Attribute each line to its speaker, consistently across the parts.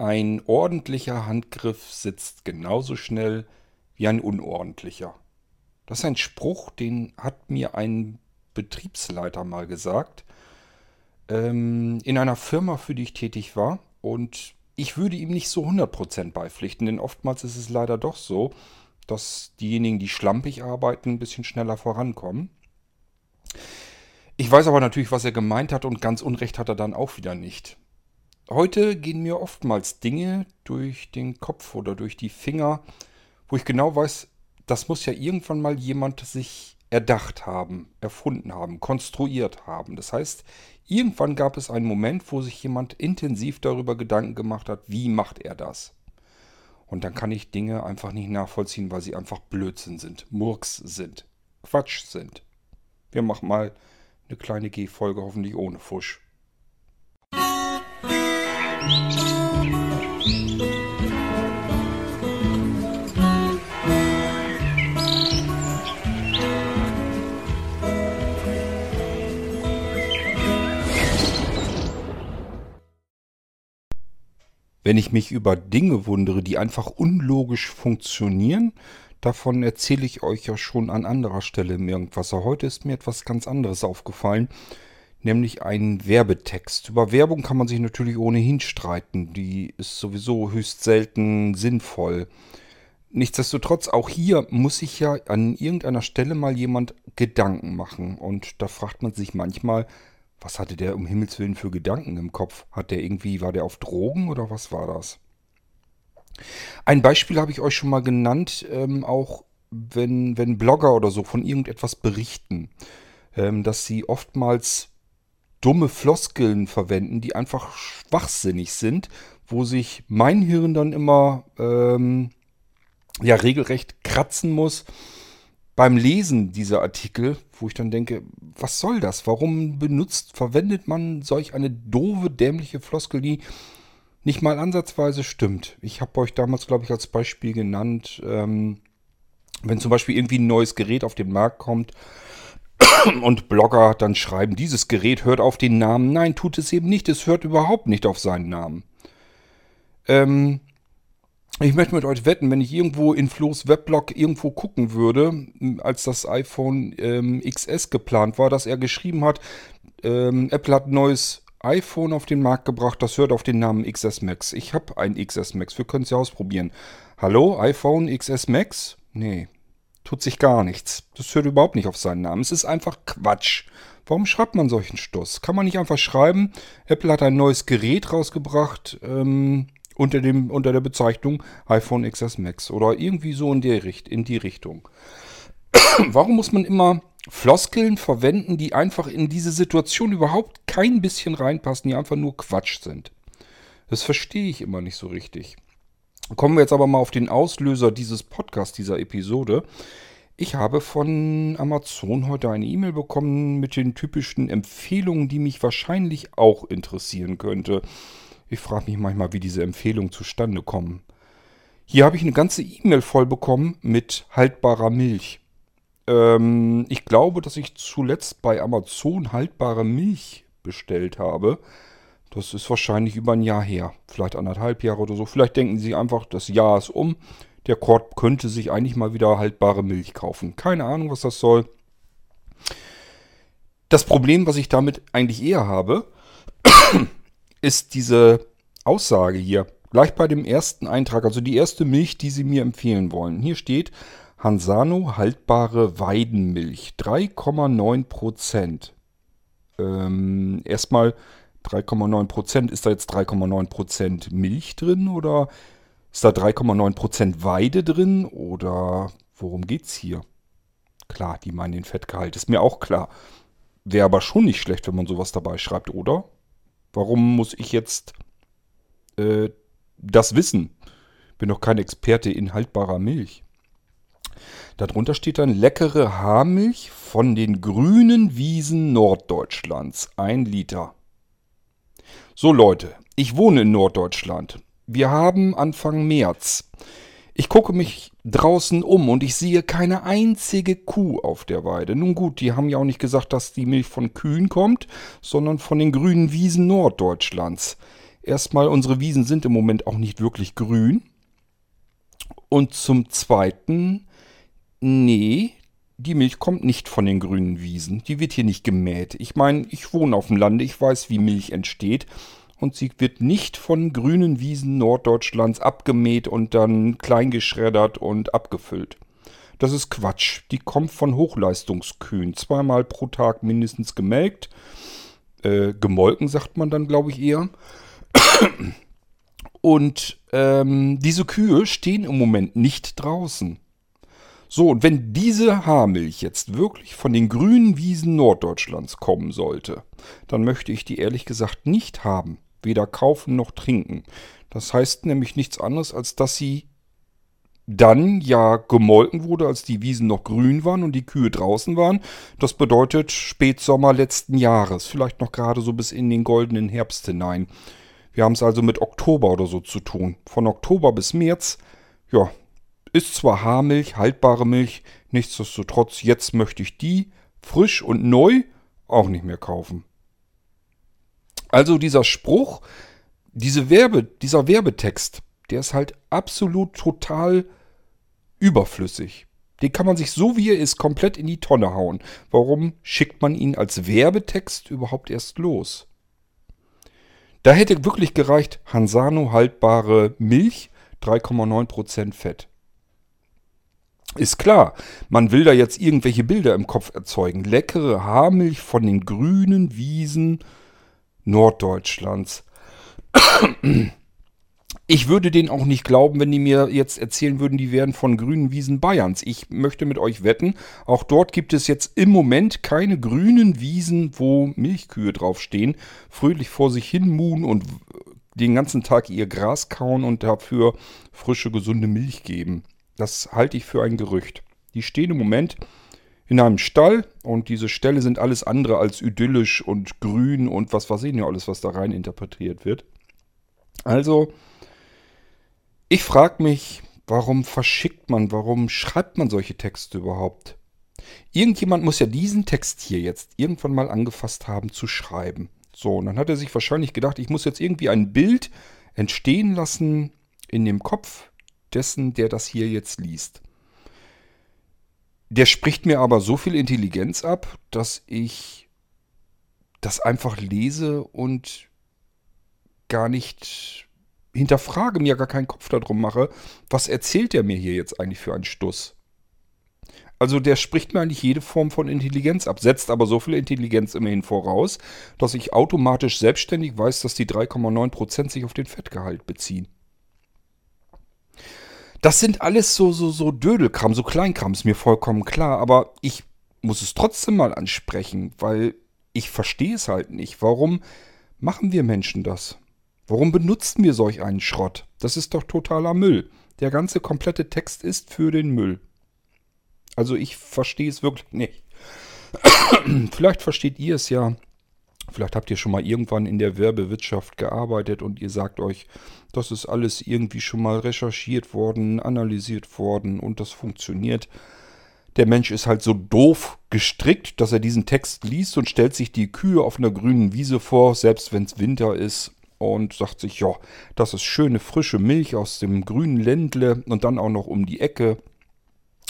Speaker 1: Ein ordentlicher Handgriff sitzt genauso schnell wie ein unordentlicher. Das ist ein Spruch, den hat mir ein Betriebsleiter mal gesagt, ähm, in einer Firma, für die ich tätig war. Und ich würde ihm nicht so 100% beipflichten, denn oftmals ist es leider doch so, dass diejenigen, die schlampig arbeiten, ein bisschen schneller vorankommen. Ich weiß aber natürlich, was er gemeint hat und ganz Unrecht hat er dann auch wieder nicht. Heute gehen mir oftmals Dinge durch den Kopf oder durch die Finger, wo ich genau weiß, das muss ja irgendwann mal jemand sich erdacht haben, erfunden haben, konstruiert haben. Das heißt, irgendwann gab es einen Moment, wo sich jemand intensiv darüber Gedanken gemacht hat, wie macht er das. Und dann kann ich Dinge einfach nicht nachvollziehen, weil sie einfach Blödsinn sind, Murks sind, Quatsch sind. Wir machen mal eine kleine G-Folge, hoffentlich ohne Fusch. Wenn ich mich über Dinge wundere, die einfach unlogisch funktionieren, davon erzähle ich euch ja schon an anderer Stelle im Irgendwasser. Heute ist mir etwas ganz anderes aufgefallen nämlich einen Werbetext. Über Werbung kann man sich natürlich ohnehin streiten. Die ist sowieso höchst selten sinnvoll. Nichtsdestotrotz, auch hier muss sich ja an irgendeiner Stelle mal jemand Gedanken machen. Und da fragt man sich manchmal, was hatte der um Himmels Willen für Gedanken im Kopf? Hat der irgendwie, war der auf Drogen oder was war das? Ein Beispiel habe ich euch schon mal genannt, ähm, auch wenn, wenn Blogger oder so von irgendetwas berichten, ähm, dass sie oftmals dumme Floskeln verwenden, die einfach schwachsinnig sind, wo sich mein Hirn dann immer ähm, ja regelrecht kratzen muss beim Lesen dieser Artikel, wo ich dann denke, was soll das? Warum benutzt, verwendet man solch eine doofe, dämliche Floskel, die nicht mal ansatzweise stimmt? Ich habe euch damals, glaube ich, als Beispiel genannt, ähm, wenn zum Beispiel irgendwie ein neues Gerät auf den Markt kommt, und Blogger dann schreiben, dieses Gerät hört auf den Namen. Nein, tut es eben nicht. Es hört überhaupt nicht auf seinen Namen. Ähm, ich möchte mit euch wetten, wenn ich irgendwo in Flo's Weblog irgendwo gucken würde, als das iPhone ähm, XS geplant war, dass er geschrieben hat, ähm, Apple hat ein neues iPhone auf den Markt gebracht, das hört auf den Namen XS Max. Ich habe ein XS Max, wir können es ja ausprobieren. Hallo, iPhone XS Max? Nee, tut sich gar nichts. Das hört überhaupt nicht auf seinen Namen. Es ist einfach Quatsch. Warum schreibt man solchen Stuss? Kann man nicht einfach schreiben, Apple hat ein neues Gerät rausgebracht ähm, unter, dem, unter der Bezeichnung iPhone XS Max oder irgendwie so in, der, in die Richtung. Warum muss man immer Floskeln verwenden, die einfach in diese Situation überhaupt kein bisschen reinpassen, die einfach nur Quatsch sind? Das verstehe ich immer nicht so richtig. Kommen wir jetzt aber mal auf den Auslöser dieses Podcasts, dieser Episode. Ich habe von Amazon heute eine E-Mail bekommen mit den typischen Empfehlungen, die mich wahrscheinlich auch interessieren könnte. Ich frage mich manchmal, wie diese Empfehlungen zustande kommen. Hier habe ich eine ganze E-Mail voll bekommen mit haltbarer Milch. Ähm, ich glaube, dass ich zuletzt bei Amazon haltbare Milch bestellt habe. Das ist wahrscheinlich über ein Jahr her. Vielleicht anderthalb Jahre oder so. Vielleicht denken sie einfach, das Jahr ist um. Der Korb könnte sich eigentlich mal wieder haltbare Milch kaufen. Keine Ahnung, was das soll. Das Problem, was ich damit eigentlich eher habe, ist diese Aussage hier. Gleich bei dem ersten Eintrag, also die erste Milch, die sie mir empfehlen wollen. Hier steht Hansano haltbare Weidenmilch. 3,9 Prozent. Ähm, erstmal 3,9 Prozent. Ist da jetzt 3,9 Prozent Milch drin oder ist da 3,9 Prozent Weide drin oder worum geht's hier? Klar, die meinen den Fettgehalt, ist mir auch klar. Wäre aber schon nicht schlecht, wenn man sowas dabei schreibt, oder? Warum muss ich jetzt äh, das wissen? Bin doch kein Experte in haltbarer Milch. Darunter steht dann leckere Haarmilch von den grünen Wiesen Norddeutschlands. Ein Liter. So Leute, ich wohne in Norddeutschland. Wir haben Anfang März. Ich gucke mich draußen um und ich sehe keine einzige Kuh auf der Weide. Nun gut, die haben ja auch nicht gesagt, dass die Milch von Kühen kommt, sondern von den grünen Wiesen Norddeutschlands. Erstmal, unsere Wiesen sind im Moment auch nicht wirklich grün. Und zum Zweiten, nee, die Milch kommt nicht von den grünen Wiesen. Die wird hier nicht gemäht. Ich meine, ich wohne auf dem Lande, ich weiß, wie Milch entsteht. Und sie wird nicht von grünen Wiesen Norddeutschlands abgemäht und dann kleingeschreddert und abgefüllt. Das ist Quatsch. Die kommt von Hochleistungskühen. Zweimal pro Tag mindestens gemelkt. Äh, gemolken sagt man dann, glaube ich, eher. Und ähm, diese Kühe stehen im Moment nicht draußen. So, und wenn diese Haarmilch jetzt wirklich von den grünen Wiesen Norddeutschlands kommen sollte, dann möchte ich die ehrlich gesagt nicht haben. Weder kaufen noch trinken. Das heißt nämlich nichts anderes, als dass sie dann ja gemolken wurde, als die Wiesen noch grün waren und die Kühe draußen waren. Das bedeutet Spätsommer letzten Jahres, vielleicht noch gerade so bis in den goldenen Herbst hinein. Wir haben es also mit Oktober oder so zu tun. Von Oktober bis März, ja, ist zwar Haarmilch, haltbare Milch, nichtsdestotrotz, jetzt möchte ich die frisch und neu auch nicht mehr kaufen. Also dieser Spruch, diese Werbe, dieser Werbetext, der ist halt absolut total überflüssig. Den kann man sich so wie er ist komplett in die Tonne hauen. Warum schickt man ihn als Werbetext überhaupt erst los? Da hätte wirklich gereicht Hansano haltbare Milch, 3,9% Fett. Ist klar, man will da jetzt irgendwelche Bilder im Kopf erzeugen. Leckere Haarmilch von den grünen Wiesen Norddeutschlands. Ich würde denen auch nicht glauben, wenn die mir jetzt erzählen würden, die wären von grünen Wiesen Bayerns. Ich möchte mit euch wetten, auch dort gibt es jetzt im Moment keine grünen Wiesen, wo Milchkühe draufstehen, fröhlich vor sich hin muhen und den ganzen Tag ihr Gras kauen und dafür frische, gesunde Milch geben. Das halte ich für ein Gerücht. Die stehen im Moment in einem Stall und diese Ställe sind alles andere als idyllisch und grün und was weiß ich nicht alles, was da rein interpretiert wird. Also, ich frage mich, warum verschickt man, warum schreibt man solche Texte überhaupt? Irgendjemand muss ja diesen Text hier jetzt irgendwann mal angefasst haben zu schreiben. So, und dann hat er sich wahrscheinlich gedacht, ich muss jetzt irgendwie ein Bild entstehen lassen in dem Kopf dessen, der das hier jetzt liest. Der spricht mir aber so viel Intelligenz ab, dass ich das einfach lese und gar nicht hinterfrage, mir gar keinen Kopf darum mache, was erzählt der mir hier jetzt eigentlich für einen Stuss? Also der spricht mir eigentlich jede Form von Intelligenz ab, setzt aber so viel Intelligenz immerhin voraus, dass ich automatisch selbstständig weiß, dass die 3,9% sich auf den Fettgehalt beziehen. Das sind alles so, so, so Dödelkram, so Kleinkram, ist mir vollkommen klar, aber ich muss es trotzdem mal ansprechen, weil ich verstehe es halt nicht. Warum machen wir Menschen das? Warum benutzen wir solch einen Schrott? Das ist doch totaler Müll. Der ganze komplette Text ist für den Müll. Also ich verstehe es wirklich nicht. Vielleicht versteht ihr es ja. Vielleicht habt ihr schon mal irgendwann in der Werbewirtschaft gearbeitet und ihr sagt euch, das ist alles irgendwie schon mal recherchiert worden, analysiert worden und das funktioniert. Der Mensch ist halt so doof gestrickt, dass er diesen Text liest und stellt sich die Kühe auf einer grünen Wiese vor, selbst wenn es Winter ist und sagt sich, ja, das ist schöne frische Milch aus dem grünen Ländle und dann auch noch um die Ecke.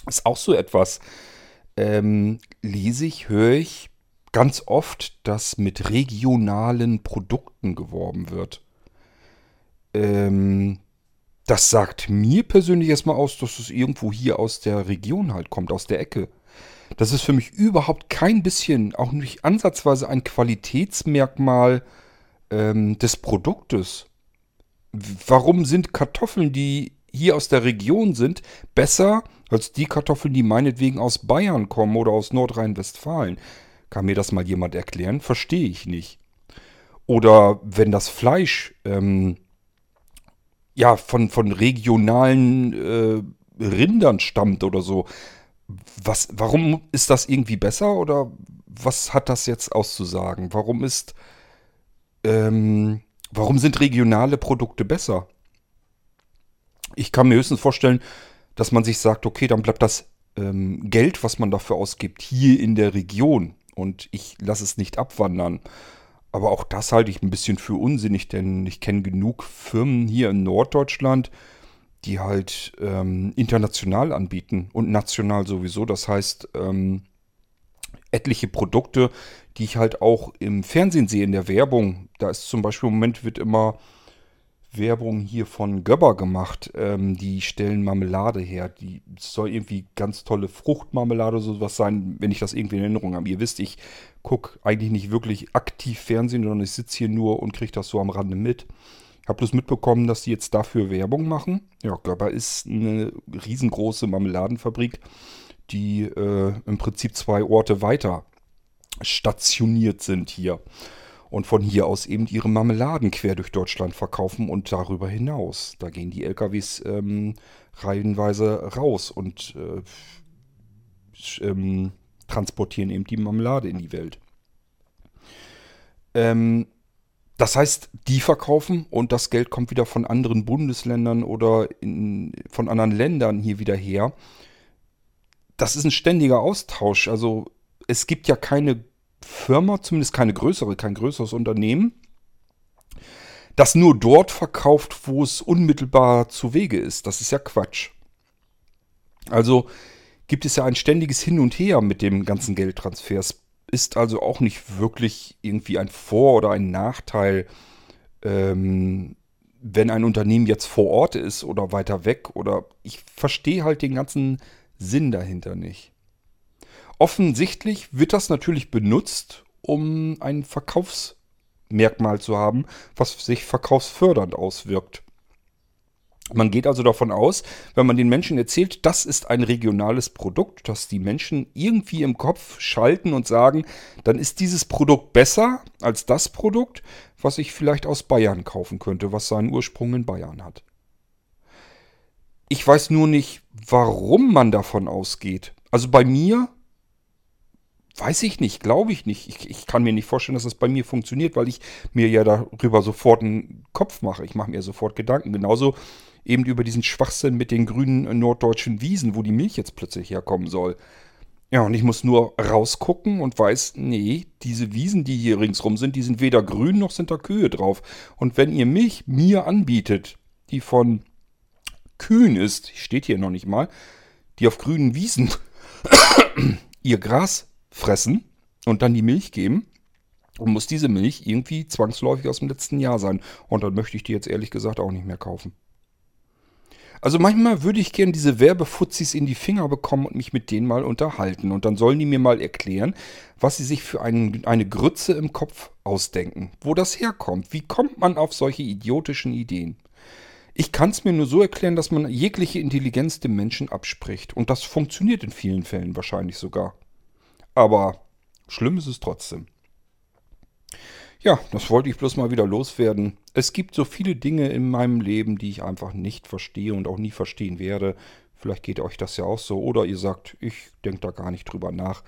Speaker 1: Ist auch so etwas, ähm, lese ich, höre ich ganz oft, dass mit regionalen Produkten geworben wird. Ähm, das sagt mir persönlich erstmal aus, dass es irgendwo hier aus der Region halt kommt, aus der Ecke. Das ist für mich überhaupt kein bisschen, auch nicht ansatzweise ein Qualitätsmerkmal ähm, des Produktes. Warum sind Kartoffeln, die hier aus der Region sind, besser als die Kartoffeln, die meinetwegen aus Bayern kommen oder aus Nordrhein-Westfalen? Kann mir das mal jemand erklären? Verstehe ich nicht. Oder wenn das Fleisch ähm, ja von, von regionalen äh, Rindern stammt oder so, was, warum ist das irgendwie besser oder was hat das jetzt auszusagen? Warum ist ähm, warum sind regionale Produkte besser? Ich kann mir höchstens vorstellen, dass man sich sagt, okay, dann bleibt das ähm, Geld, was man dafür ausgibt, hier in der Region und ich lasse es nicht abwandern. Aber auch das halte ich ein bisschen für unsinnig, denn ich kenne genug Firmen hier in Norddeutschland, die halt ähm, international anbieten und national sowieso. Das heißt, ähm, etliche Produkte, die ich halt auch im Fernsehen sehe, in der Werbung. Da ist zum Beispiel im Moment wird immer Werbung hier von Göbber gemacht. Ähm, die stellen Marmelade her. Die soll irgendwie ganz tolle Fruchtmarmelade oder sowas sein, wenn ich das irgendwie in Erinnerung habe. Ihr wisst, ich gucke eigentlich nicht wirklich aktiv Fernsehen, sondern ich sitze hier nur und kriege das so am Rande mit. Ich habe bloß mitbekommen, dass die jetzt dafür Werbung machen. Ja, Göbber ist eine riesengroße Marmeladenfabrik, die äh, im Prinzip zwei Orte weiter stationiert sind hier und von hier aus eben ihre Marmeladen quer durch Deutschland verkaufen und darüber hinaus. Da gehen die LKWs ähm, reihenweise raus und äh, ähm, transportieren eben die Marmelade in die Welt. Ähm, das heißt, die verkaufen und das Geld kommt wieder von anderen Bundesländern oder in, von anderen Ländern hier wieder her. Das ist ein ständiger Austausch. Also es gibt ja keine Firma, zumindest keine größere, kein größeres Unternehmen, das nur dort verkauft, wo es unmittelbar zu Wege ist. Das ist ja Quatsch. Also gibt es ja ein ständiges Hin und Her mit dem ganzen Geldtransfer. Es ist also auch nicht wirklich irgendwie ein Vor- oder ein Nachteil, ähm, wenn ein Unternehmen jetzt vor Ort ist oder weiter weg. Oder ich verstehe halt den ganzen Sinn dahinter nicht. Offensichtlich wird das natürlich benutzt, um ein Verkaufsmerkmal zu haben, was sich verkaufsfördernd auswirkt. Man geht also davon aus, wenn man den Menschen erzählt, das ist ein regionales Produkt, dass die Menschen irgendwie im Kopf schalten und sagen, dann ist dieses Produkt besser als das Produkt, was ich vielleicht aus Bayern kaufen könnte, was seinen Ursprung in Bayern hat. Ich weiß nur nicht, warum man davon ausgeht. Also bei mir Weiß ich nicht, glaube ich nicht. Ich, ich, kann mir nicht vorstellen, dass das bei mir funktioniert, weil ich mir ja darüber sofort einen Kopf mache. Ich mache mir sofort Gedanken. Genauso eben über diesen Schwachsinn mit den grünen norddeutschen Wiesen, wo die Milch jetzt plötzlich herkommen soll. Ja, und ich muss nur rausgucken und weiß, nee, diese Wiesen, die hier ringsrum sind, die sind weder grün noch sind da Kühe drauf. Und wenn ihr Milch mir anbietet, die von Kühen ist, steht hier noch nicht mal, die auf grünen Wiesen ihr Gras fressen und dann die Milch geben. Und muss diese Milch irgendwie zwangsläufig aus dem letzten Jahr sein. Und dann möchte ich die jetzt ehrlich gesagt auch nicht mehr kaufen. Also manchmal würde ich gern diese Werbefuzis in die Finger bekommen und mich mit denen mal unterhalten. Und dann sollen die mir mal erklären, was sie sich für einen, eine Grütze im Kopf ausdenken. Wo das herkommt. Wie kommt man auf solche idiotischen Ideen? Ich kann es mir nur so erklären, dass man jegliche Intelligenz dem Menschen abspricht. Und das funktioniert in vielen Fällen wahrscheinlich sogar. Aber schlimm ist es trotzdem. Ja, das wollte ich bloß mal wieder loswerden. Es gibt so viele Dinge in meinem Leben, die ich einfach nicht verstehe und auch nie verstehen werde. Vielleicht geht euch das ja auch so. Oder ihr sagt, ich denke da gar nicht drüber nach.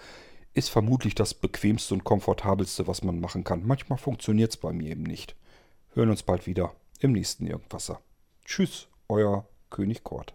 Speaker 1: Ist vermutlich das bequemste und komfortabelste, was man machen kann. Manchmal funktioniert es bei mir eben nicht. Hören uns bald wieder im nächsten Irgendwasser. Tschüss, euer König Kort.